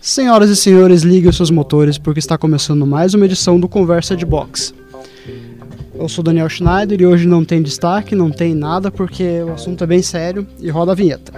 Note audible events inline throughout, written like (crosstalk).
Senhoras e senhores, liguem os seus motores porque está começando mais uma edição do Conversa de Box. Eu sou Daniel Schneider e hoje não tem destaque, não tem nada porque o assunto é bem sério e roda a vinheta.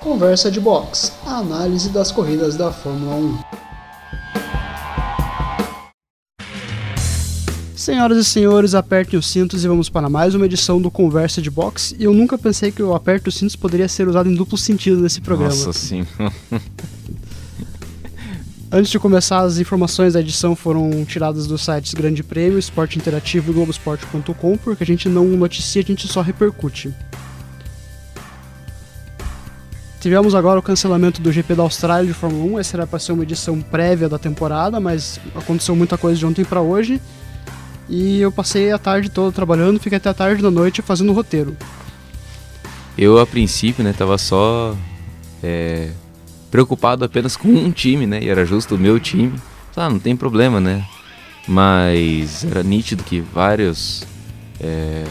Conversa de Box, a análise das corridas da Fórmula 1. Senhoras e senhores, apertem os cintos e vamos para mais uma edição do Conversa de Box. E eu nunca pensei que o aperto os cintos poderia ser usado em duplo sentido nesse programa. Nossa, sim. (laughs) Antes de começar, as informações da edição foram tiradas dos sites Grande Prêmio, Esporte Interativo e Globoesporte.com, porque a gente não noticia, a gente só repercute. Tivemos agora o cancelamento do GP da Austrália de Fórmula 1, essa era para ser uma edição prévia da temporada, mas aconteceu muita coisa de ontem para hoje. E eu passei a tarde toda trabalhando, fiquei até a tarde da noite fazendo o roteiro. Eu, a princípio, né, tava só é, preocupado apenas com um time, né, e era justo o meu time. Ah, não tem problema, né, mas era nítido que vários... É,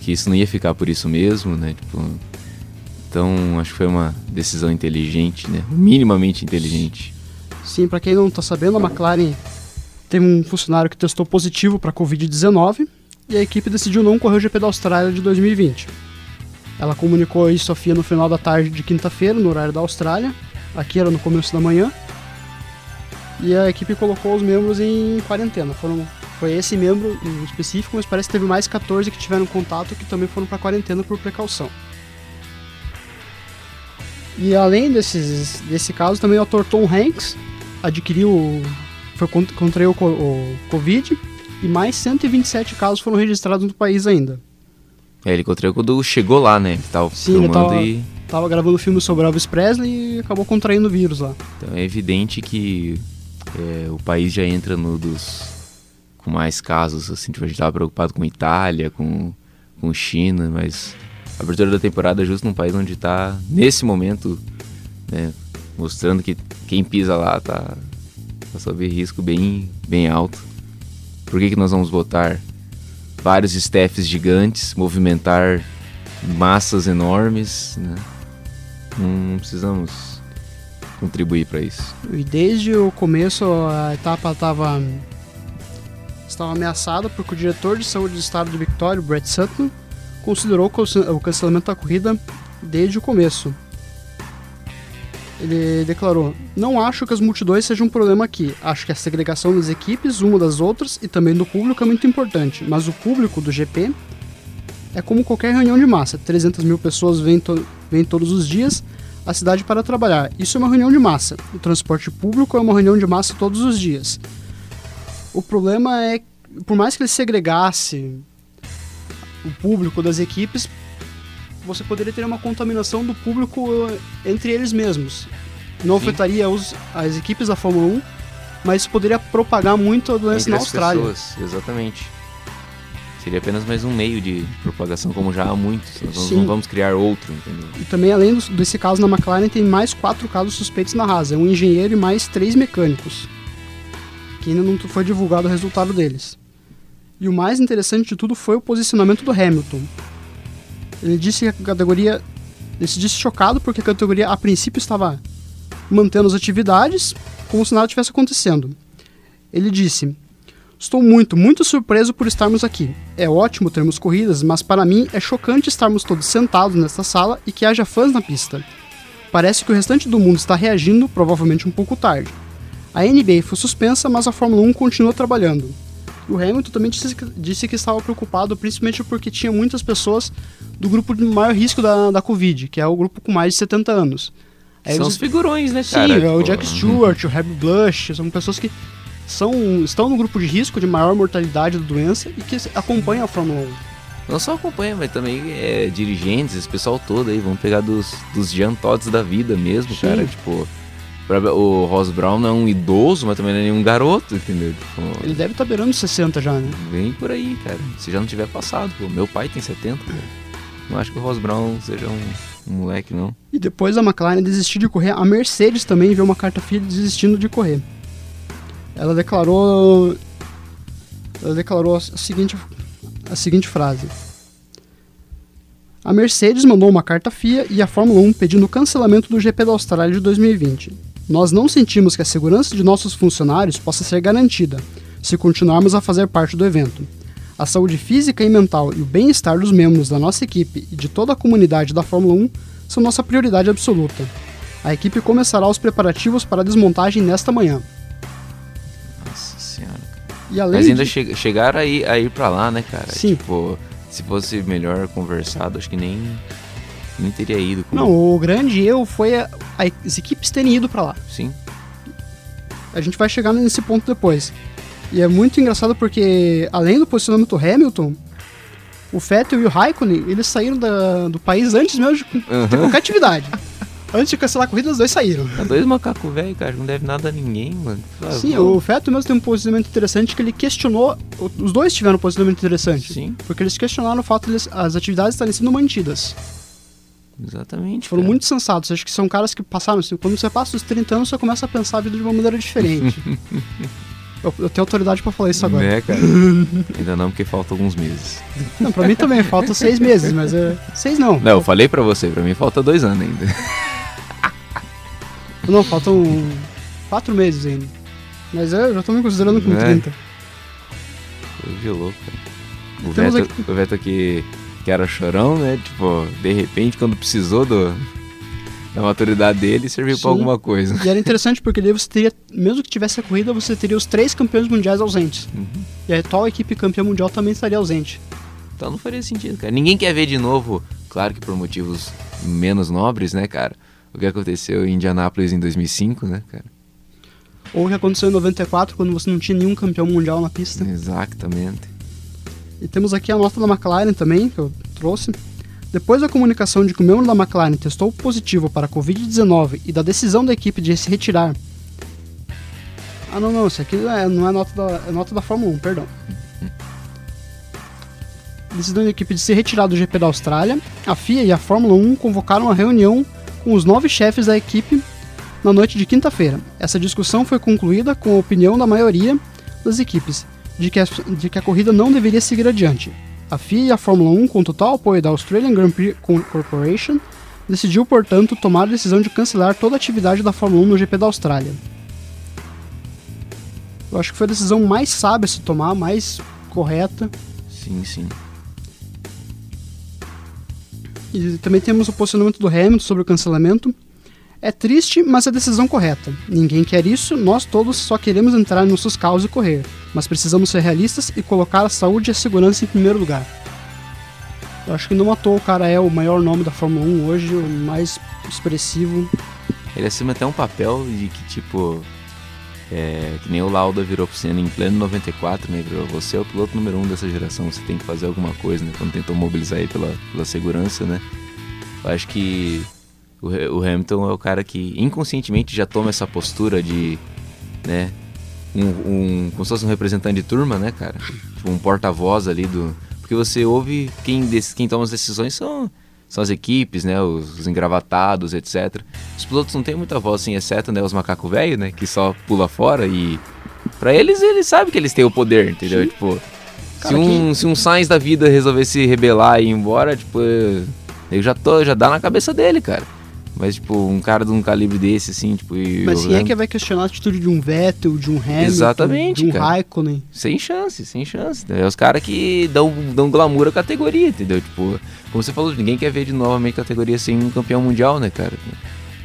que isso não ia ficar por isso mesmo, né, tipo... Então, acho que foi uma decisão inteligente, né, minimamente inteligente. Sim, para quem não tá sabendo, a McLaren Teve um funcionário que testou positivo para Covid-19 e a equipe decidiu não correr o GP da Austrália de 2020. Ela comunicou isso à FIA no final da tarde de quinta-feira, no horário da Austrália. Aqui era no começo da manhã. E a equipe colocou os membros em quarentena. Foram, foi esse membro em específico, mas parece que teve mais 14 que tiveram contato que também foram para quarentena por precaução. E além desses, desse caso, também o ator Tom Hanks adquiriu foi contraiu o, o Covid e mais 127 casos foram registrados no país ainda. É, ele contraiu quando chegou lá, né? Ele tava Sim, filmando ele tava, e. Tava gravando filme sobre Elvis Presley e acabou contraindo o vírus lá. Então é evidente que é, o país já entra no dos. com mais casos, assim, tipo, a gente tava preocupado com Itália, com, com China, mas a abertura da temporada é justo num país onde tá, nesse momento, né, mostrando que quem pisa lá tá, Tá sob risco bem, bem alto. Por que, que nós vamos botar vários staffs gigantes, movimentar massas enormes, né? Não precisamos contribuir para isso. E desde o começo a etapa estava estava ameaçada porque o diretor de saúde do estado de Victoria, Brett Sutton, considerou o cancelamento da corrida desde o começo. Ele declarou: Não acho que as multidões sejam um problema aqui. Acho que a segregação das equipes, uma das outras e também do público é muito importante. Mas o público do GP é como qualquer reunião de massa: 300 mil pessoas vêm, to vêm todos os dias à cidade para trabalhar. Isso é uma reunião de massa. O transporte público é uma reunião de massa todos os dias. O problema é, por mais que ele segregasse o público das equipes, você poderia ter uma contaminação do público entre eles mesmos. Não Sim. afetaria os, as equipes da Fórmula 1, mas poderia propagar muito a doença entre na Austrália. Pessoas, exatamente. Seria apenas mais um meio de propagação, como já há muitos. Nós não vamos criar outro, entendeu? E também, além desse caso na McLaren, tem mais quatro casos suspeitos na Haas. É um engenheiro e mais três mecânicos. Que ainda não foi divulgado o resultado deles. E o mais interessante de tudo foi o posicionamento do Hamilton. Ele disse que a categoria. Ele se disse chocado porque a categoria a princípio estava mantendo as atividades como se nada tivesse acontecendo. Ele disse: Estou muito, muito surpreso por estarmos aqui. É ótimo termos corridas, mas para mim é chocante estarmos todos sentados nesta sala e que haja fãs na pista. Parece que o restante do mundo está reagindo, provavelmente um pouco tarde. A NBA foi suspensa, mas a Fórmula 1 continua trabalhando. O Hamilton também disse que, disse que estava preocupado, principalmente porque tinha muitas pessoas do grupo de maior risco da, da Covid, que é o grupo com mais de 70 anos. Aí são os figurões, né, cara? Sim, é o Jack Stewart, o Harry Blush, são pessoas que são, estão no grupo de risco de maior mortalidade da doença e que acompanham a Fórmula 1. Não só acompanha, mas também é, dirigentes, esse pessoal todo aí, vão pegar dos, dos Jean Todds da vida mesmo, Sim. cara. Tipo, o Ross Brown não é um idoso, mas também não é nenhum garoto, entendeu? Tipo, Ele deve estar tá beirando 60 já, né? Vem por aí, cara. Se já não tiver passado, pô. Meu pai tem 70, cara. Não acho que o Ross Brown seja um, um moleque, não. E depois a McLaren desistiu de correr, a Mercedes também enviou uma carta filha desistindo de correr. Ela declarou. Ela declarou a seguinte, a seguinte frase. A Mercedes mandou uma carta FIA e a Fórmula 1 pedindo o cancelamento do GP da Austrália de 2020. Nós não sentimos que a segurança de nossos funcionários possa ser garantida se continuarmos a fazer parte do evento. A saúde física e mental e o bem-estar dos membros da nossa equipe e de toda a comunidade da Fórmula 1 são nossa prioridade absoluta. A equipe começará os preparativos para a desmontagem nesta manhã. Nossa senhora. E além Mas ainda de... che chegaram a ir, a ir pra lá, né, cara? Sim. Tipo, se fosse melhor conversado, acho que nem, nem teria ido. Não, o grande erro foi a- as equipes terem ido para lá. Sim. A gente vai chegar nesse ponto depois. E é muito engraçado porque, além do posicionamento do Hamilton, o Vettel e o Raikkonen, eles saíram da- do país antes mesmo de, de Aham. qualquer atividade. (laughs) antes de cancelar a corrida, os dois saíram. Tá dois macacos velho, cara, não deve nada a ninguém, mano. Ah, Sim, vou- o Vettel mesmo tem um posicionamento interessante que ele questionou. Os dois tiveram um posicionamento interessante. Sim, Porque eles questionaram o fato de as atividades estarem sendo mantidas. Exatamente. Foram cara. muito sensatos. Acho que são caras que passaram assim. Quando você passa os 30 anos, você começa a pensar a vida de uma maneira diferente. (laughs) eu, eu tenho autoridade pra falar isso agora. Né, cara? (laughs) Ainda não, porque faltam alguns meses. Não, pra mim também, faltam seis meses, mas é. Seis não. Não, eu falei pra você, pra mim falta dois anos ainda. (laughs) Não, faltam quatro meses ainda. Mas eu já tô me considerando com É. 30. Coisa de louco, cara. O Veto, o Veto que, que era chorão, né? Tipo, de repente, quando precisou do, da maturidade dele, serviu pra alguma coisa. E era interessante porque daí você teria, mesmo que tivesse a corrida, você teria os três campeões mundiais ausentes. Uhum. E a atual equipe campeã mundial também estaria ausente. Então não faria sentido, cara. Ninguém quer ver de novo, claro que por motivos menos nobres, né, cara? O que aconteceu em Indianápolis em 2005, né, cara? Ou o que aconteceu em 94, quando você não tinha nenhum campeão mundial na pista. Exatamente. E temos aqui a nota da McLaren também, que eu trouxe. Depois da comunicação de que o membro da McLaren testou positivo para a Covid-19 e da decisão da equipe de se retirar. Ah, não, não, isso aqui não é, não é nota da, é nota da Fórmula 1, perdão. Decisão da equipe de se retirar do GP da Austrália, a FIA e a Fórmula 1 convocaram uma reunião com os nove chefes da equipe na noite de quinta-feira. Essa discussão foi concluída com a opinião da maioria das equipes de que, a, de que a corrida não deveria seguir adiante. A FIA e a Fórmula 1, com total apoio da Australian Grand Prix Corporation, decidiu, portanto, tomar a decisão de cancelar toda a atividade da Fórmula 1 no GP da Austrália. Eu acho que foi a decisão mais sábia a se tomar, mais correta. Sim, sim. E também temos o posicionamento do Hamilton sobre o cancelamento. É triste, mas é a decisão correta. Ninguém quer isso, nós todos só queremos entrar em nossos carros e correr. Mas precisamos ser realistas e colocar a saúde e a segurança em primeiro lugar. Eu acho que não toa o cara é o maior nome da Fórmula 1 hoje, o mais expressivo. Ele assume até um papel de que, tipo, é, que nem o Lauda virou pro Senna em pleno 94, né? Virou, você é o piloto número um dessa geração, você tem que fazer alguma coisa, né? Quando tentou mobilizar ele pela, pela segurança, né? Eu acho que o, Ha- o Hamilton é o cara que inconscientemente já toma essa postura de, né? Um, um, como se fosse um representante de turma, né, cara? Tipo, um porta-voz ali do... Porque você ouve quem, dec- quem toma as decisões são, são as equipes, né? Os, os engravatados, etc. Os pilotos não têm muita voz, assim, exceto né, os macacos velhos, né? Que só pula fora e... Pra eles, eles sabem que eles têm o poder, entendeu? Sim. Tipo... Cara, se, um, se um Sainz da vida resolver se rebelar e ir embora, tipo... Eu já tô... Já dá na cabeça dele, cara. Mas, tipo, um cara de um calibre desse, assim, tipo... Mas quem é que vai questionar a atitude de um Vettel, de um Hamilton, Exatamente, de um cara. Raikkonen? Sem chance, sem chance. É os caras que dão, dão glamour à categoria, entendeu? Tipo, como você falou, ninguém quer ver de novamente a categoria sem um campeão mundial, né, cara?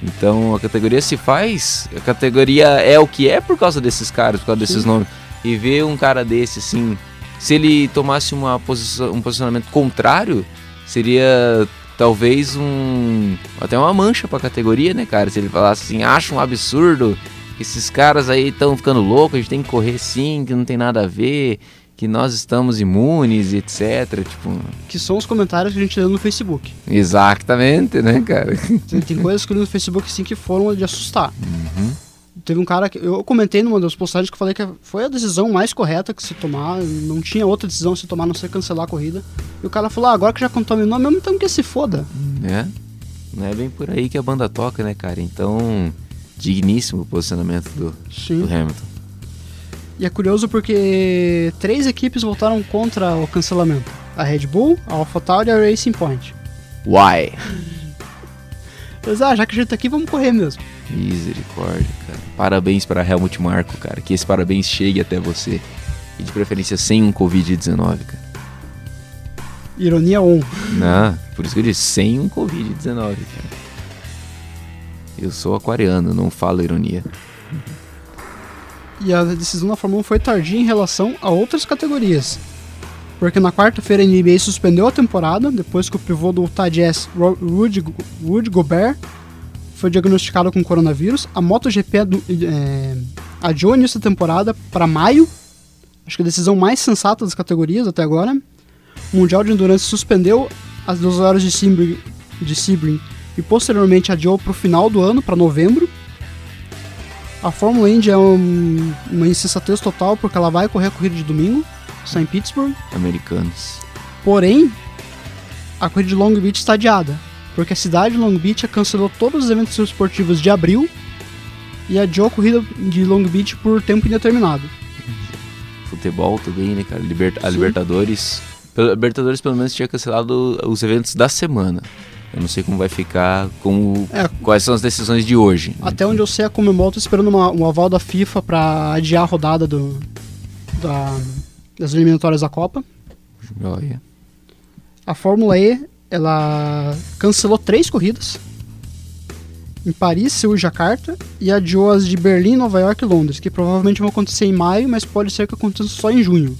Então a categoria se faz, a categoria é o que é por causa desses caras, por causa desses Sim. nomes. E ver um cara desse, assim, se ele tomasse uma posição, um posicionamento contrário, seria talvez um. até uma mancha pra categoria, né, cara? Se ele falasse assim, acho um absurdo que esses caras aí estão ficando loucos, a gente tem que correr sim, que não tem nada a ver, que nós estamos imunes, etc. Tipo, Que são os comentários que a gente lê no Facebook. exatamente, né, cara? Tem, tem coisas que eu li no Facebook assim que foram de assustar. Uhum. Teve um cara que. Eu comentei numa das postagens que eu falei que foi a decisão mais correta que se tomar. Não tinha outra decisão se tomar a não ser cancelar a corrida. E o cara falou: ah, agora que já contaminou mesmo, então que se foda. né? Não é bem por aí que a banda toca, né, cara? Então, digníssimo o posicionamento do, do Hamilton. E é curioso porque três equipes votaram contra o cancelamento: a Red Bull, a AlphaTauri e a Racing Point. Why? Mas, ah, já que a gente tá aqui, vamos correr mesmo. Misericórdia, cara. Parabéns para Helmut Marko, cara. Que esse parabéns chegue até você. E de preferência sem um Covid-19, cara. Ironia 1. Não, por isso que eu disse, sem um Covid-19, cara. Eu sou aquariano, não falo ironia. E a decisão da Fórmula 1 foi tardia em relação a outras categorias. Porque na quarta-feira a NBA suspendeu a temporada, depois que o pivô do Utah Jazz, Rudy, Rudy Gobert, foi diagnosticado com coronavírus. A MotoGP é, adiou início da temporada para maio. Acho que a decisão mais sensata das categorias até agora. O Mundial de Endurance suspendeu as duas horas de Sebring, de Sebring e posteriormente adiou para o final do ano, para novembro. A Fórmula Indy é um, uma insensatez total porque ela vai correr a corrida de domingo, só em Pittsburgh. Americanos. Porém, a corrida de Long Beach está adiada, porque a cidade de Long Beach cancelou todos os eventos esportivos de abril e adiou a corrida de Long Beach por tempo indeterminado. Futebol também, né, cara? A Libertadores. A Libertadores pelo menos tinha cancelado os eventos da semana. Eu não sei como vai ficar, com é, quais são as decisões de hoje. Até onde eu sei, a Comembol está esperando uma, um aval da FIFA para adiar a rodada do, da, das eliminatórias da Copa. A Fórmula E, ela cancelou três corridas. Em Paris, Seul e Jacarta. E adiou as de Berlim, Nova York e Londres, que provavelmente vão acontecer em maio, mas pode ser que aconteça só em junho.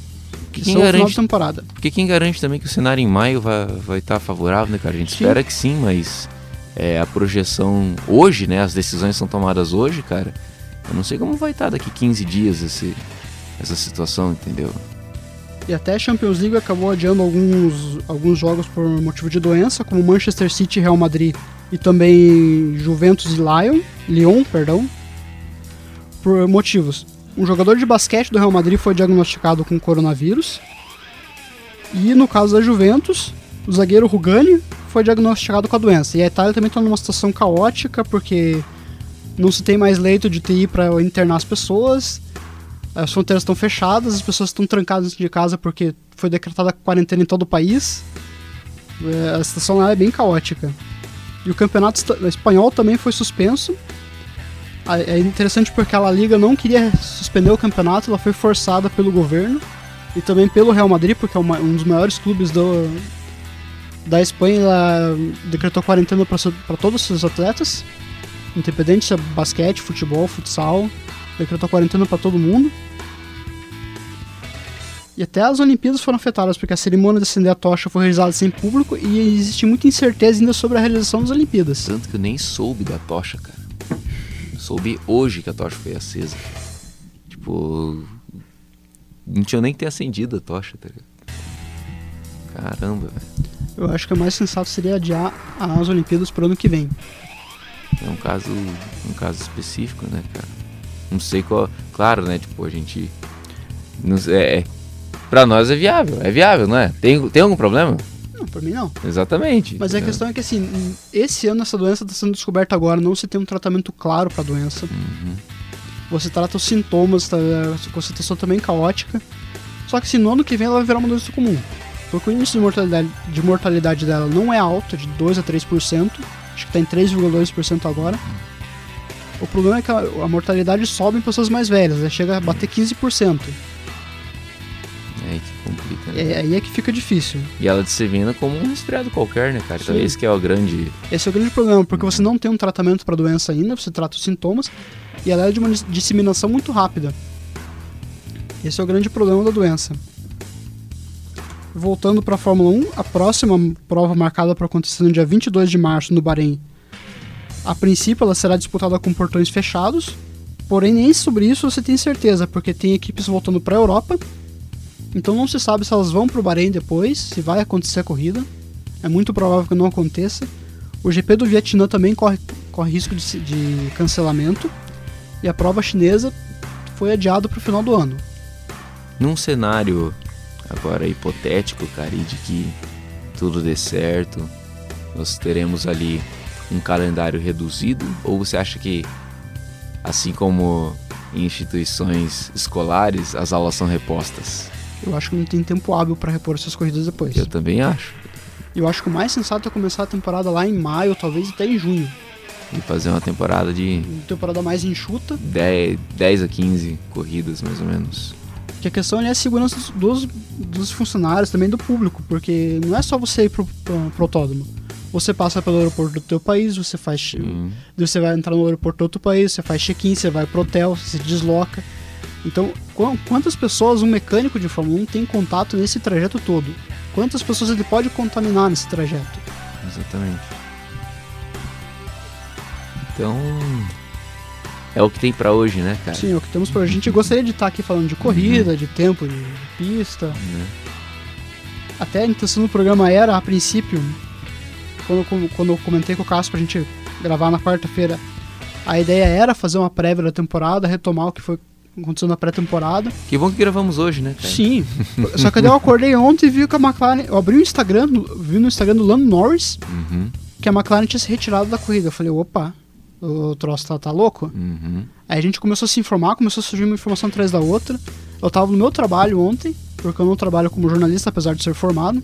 Que quem são garante, o final de temporada. Porque quem garante também que o cenário em maio vai estar vai tá favorável, né, cara? A gente sim. espera que sim, mas é, a projeção hoje, né? As decisões são tomadas hoje, cara. Eu não sei como vai estar tá daqui 15 dias esse, essa situação, entendeu? E até a Champions League acabou adiando alguns, alguns jogos por motivo de doença, como Manchester City e Real Madrid, e também Juventus e Lyon, Lyon, perdão, por motivos um jogador de basquete do Real Madrid foi diagnosticado com coronavírus. E no caso da Juventus, o zagueiro Rugani foi diagnosticado com a doença. E a Itália também está numa situação caótica porque não se tem mais leito de TI para internar as pessoas. As fronteiras estão fechadas, as pessoas estão trancadas de casa porque foi decretada quarentena em todo o país. É, a situação lá é bem caótica. E o campeonato espanhol também foi suspenso é interessante porque a La Liga não queria suspender o campeonato, ela foi forçada pelo governo e também pelo Real Madrid, porque é um dos maiores clubes do, da Espanha, ela decretou quarentena para todos os seus atletas, independente se é basquete, futebol, futsal, decretou quarentena para todo mundo. E até as Olimpíadas foram afetadas, porque a cerimônia de acender a tocha foi realizada sem público e existe muita incerteza ainda sobre a realização das Olimpíadas. Tanto que eu nem soube da tocha, cara. Soube hoje que a tocha foi acesa. Tipo. Não tinha nem que ter acendido a tocha, tá ligado? Caramba, velho. Eu acho que o mais sensato seria adiar as Olimpíadas pro ano que vem. É um caso. um caso específico, né, cara? Não sei qual. Claro, né? Tipo, a gente. Não, é, é, pra nós é viável, é viável, não é? Tem, tem algum problema? Não, por mim não. Exatamente. Mas a questão é que assim, esse ano essa doença está sendo descoberta agora, não se tem um tratamento claro para a doença. Uhum. Você trata os sintomas, tá, a situação também caótica. Só que se no ano que vem ela vai virar uma doença comum. Porque o índice de mortalidade, de mortalidade dela não é alto, é de 2 a 3%. Acho que está em 3,2% agora. O problema é que a, a mortalidade sobe em pessoas mais velhas, né? chega a bater 15%. É aí que complica. Né? É aí é que fica difícil. E ela dissemina como um resfriado qualquer, né, cara? Então Sim. esse que é o grande. Esse é o grande problema, porque você não tem um tratamento para a doença ainda, você trata os sintomas e ela é de uma disseminação muito rápida. Esse é o grande problema da doença. Voltando para a Fórmula 1, a próxima prova marcada para acontecer no dia 22 de março no Bahrein. A princípio ela será disputada com portões fechados, porém nem sobre isso você tem certeza, porque tem equipes voltando para a Europa então não se sabe se elas vão para o Bahrein depois, se vai acontecer a corrida. É muito provável que não aconteça. O GP do Vietnã também corre, corre risco de, de cancelamento. E a prova chinesa foi adiada para o final do ano. Num cenário agora hipotético, cara, de que tudo dê certo, nós teremos ali um calendário reduzido? Ou você acha que, assim como em instituições escolares, as aulas são repostas? Eu acho que não tem tempo hábil para repor essas corridas depois. Eu também acho. Eu acho que o mais sensato é começar a temporada lá em maio, talvez até em junho. E fazer uma temporada de Uma temporada mais enxuta. 10, 10 a 15 corridas, mais ou menos. Que a questão é a segurança dos, dos, dos funcionários, também do público, porque não é só você ir pro, pro, pro autódromo. Você passa pelo aeroporto do teu país, você faz. Você vai entrar no aeroporto do outro país, você faz check-in, você vai pro hotel, você se desloca. Então, qu- quantas pessoas um mecânico de Fórmula 1 tem contato nesse trajeto todo? Quantas pessoas ele pode contaminar nesse trajeto? Exatamente. Então. É o que tem pra hoje, né, cara? Sim, é o que temos pra A gente gostaria de estar aqui falando de corrida, de tempo, de pista. Né? Até a intenção do programa era, a princípio, quando, eu- quando eu comentei com o Cássio pra gente gravar na quarta-feira, a ideia era fazer uma prévia da temporada, retomar o que foi acontecendo na pré-temporada. Que bom que gravamos hoje, né, cara? Sim. (laughs) Só que eu acordei ontem e vi que a McLaren. Eu abri o Instagram, vi no Instagram do Lando Norris Uhum, que a McLaren tinha se retirado da corrida. Eu falei, opa, o troço tá, tá louco? uhum. Aí a gente começou a se informar, começou a surgir uma informação atrás da outra. Eu tava no meu trabalho ontem, porque eu não trabalho como jornalista, apesar de ser formado.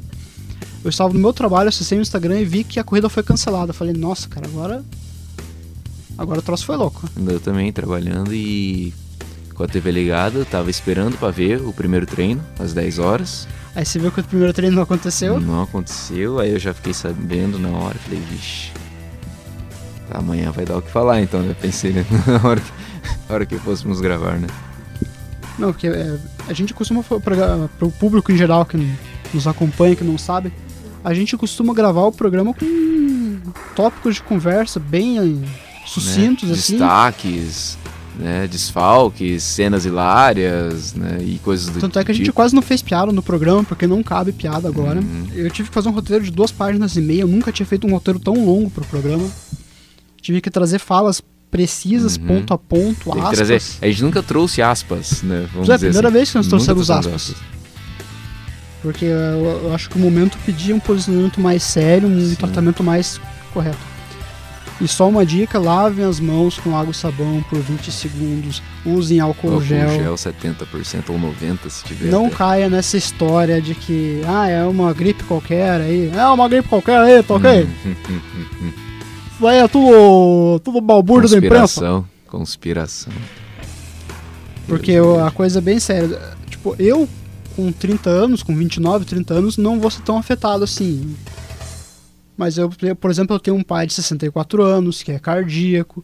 Eu estava no meu trabalho, acessei o Instagram e vi que a corrida foi cancelada. Eu falei, nossa, cara, agora. Agora o troço foi louco. Eu também trabalhando e com a TV ligada, eu tava esperando pra ver o primeiro treino, às 10 horas. Aí você viu que o primeiro treino não aconteceu. Não aconteceu, aí eu já fiquei sabendo na hora, falei, vixe. Amanhã vai dar o que falar, então, né? Pensei né? (laughs) na hora que, na hora que fôssemos gravar, né? Não, porque é, a gente costuma para o público em geral que nos acompanha, que não sabe, a gente costuma gravar o programa com tópicos de conversa bem eh, sucintos né? assim. Destaques, né? Desfalques, cenas hilárias, né? E coisas do Tanto é que a gente tipo. quase não fez piada no programa, porque não cabe piada agora. Uhum. Eu tive que fazer um roteiro de duas páginas e meia, eu nunca tinha feito um roteiro tão longo pro programa. Tive que trazer falas precisas, Uhum. ponto a ponto, aspas. trazer. A gente nunca trouxe aspas, né? Vamos é a primeira assim. vez que nós trouxemos trouxemos aspas. Porque eu, eu acho que o momento pedia um posicionamento mais sério, um Sim. tratamento mais correto. E só uma dica, lavem as mãos com água e sabão por 20 segundos, usem álcool, Álcool gel. gel 70% ou 90% se tiver. Não até. caia nessa história de que, ah, é uma gripe qualquer aí. É uma gripe qualquer aí, tá ok? Hum, hum, hum. Isso aí é tudo, tudo balbúrdio da imprensa. Conspiração. Conspiração. Porque a coisa é bem séria. Tipo, eu com 30 anos, com 29, 30 anos, não vou ser tão afetado assim. Mas eu, por exemplo, eu tenho um pai de 64 anos, que é cardíaco,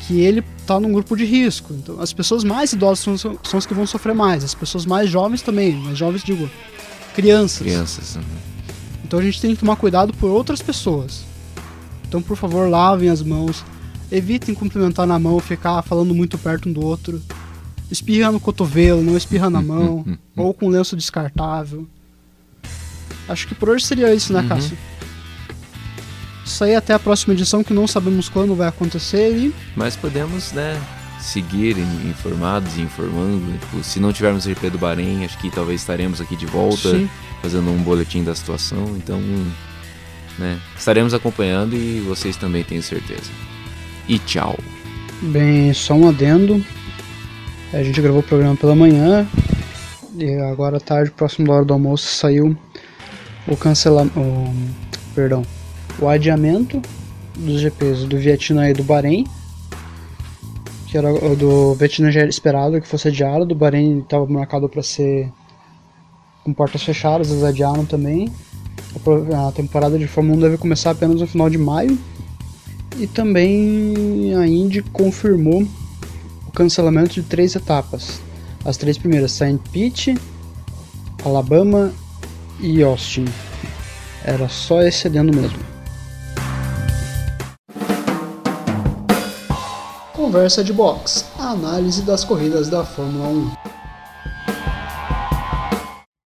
que ele tá num grupo de risco. Então, as pessoas mais idosas são, são as que vão sofrer mais. As pessoas mais jovens também, mais jovens digo, crianças. Crianças. uhum. Então a gente tem que tomar cuidado por outras pessoas. Então, por favor, lavem as mãos. Evitem cumprimentar na mão, ficar falando muito perto um do outro. Espirra no cotovelo, não espirra na mão. ou com lenço descartável. Acho que por hoje seria isso, né, Uhum. Cássio? Isso aí até a próxima edição, que não sabemos quando vai acontecer. E Mas podemos, né? Seguir in- informados e informando. Tipo, se não tivermos GP do Bahrein, acho que talvez estaremos aqui de volta sim, fazendo um boletim da situação. Então, né? Estaremos acompanhando e vocês também tenho certeza. E tchau. Bem, só um adendo. A gente gravou o programa pela manhã. E agora à tarde, próximo da hora do almoço, saiu o cancelamento. Perdão. O adiamento dos GPs do Vietnã e do Bahrein. Que era o do Vietnã já era esperado que fosse adiado, do Bahrein estava marcado para ser com portas fechadas, eles adiaram também. A temporada de Fórmula 1 deve começar apenas no final de maio. E também a Indy confirmou cancelamento de três etapas. As três primeiras, Saint Pete, Alabama e Austin. Era só esse adendo mesmo. Conversa de box, a análise das corridas da Fórmula 1.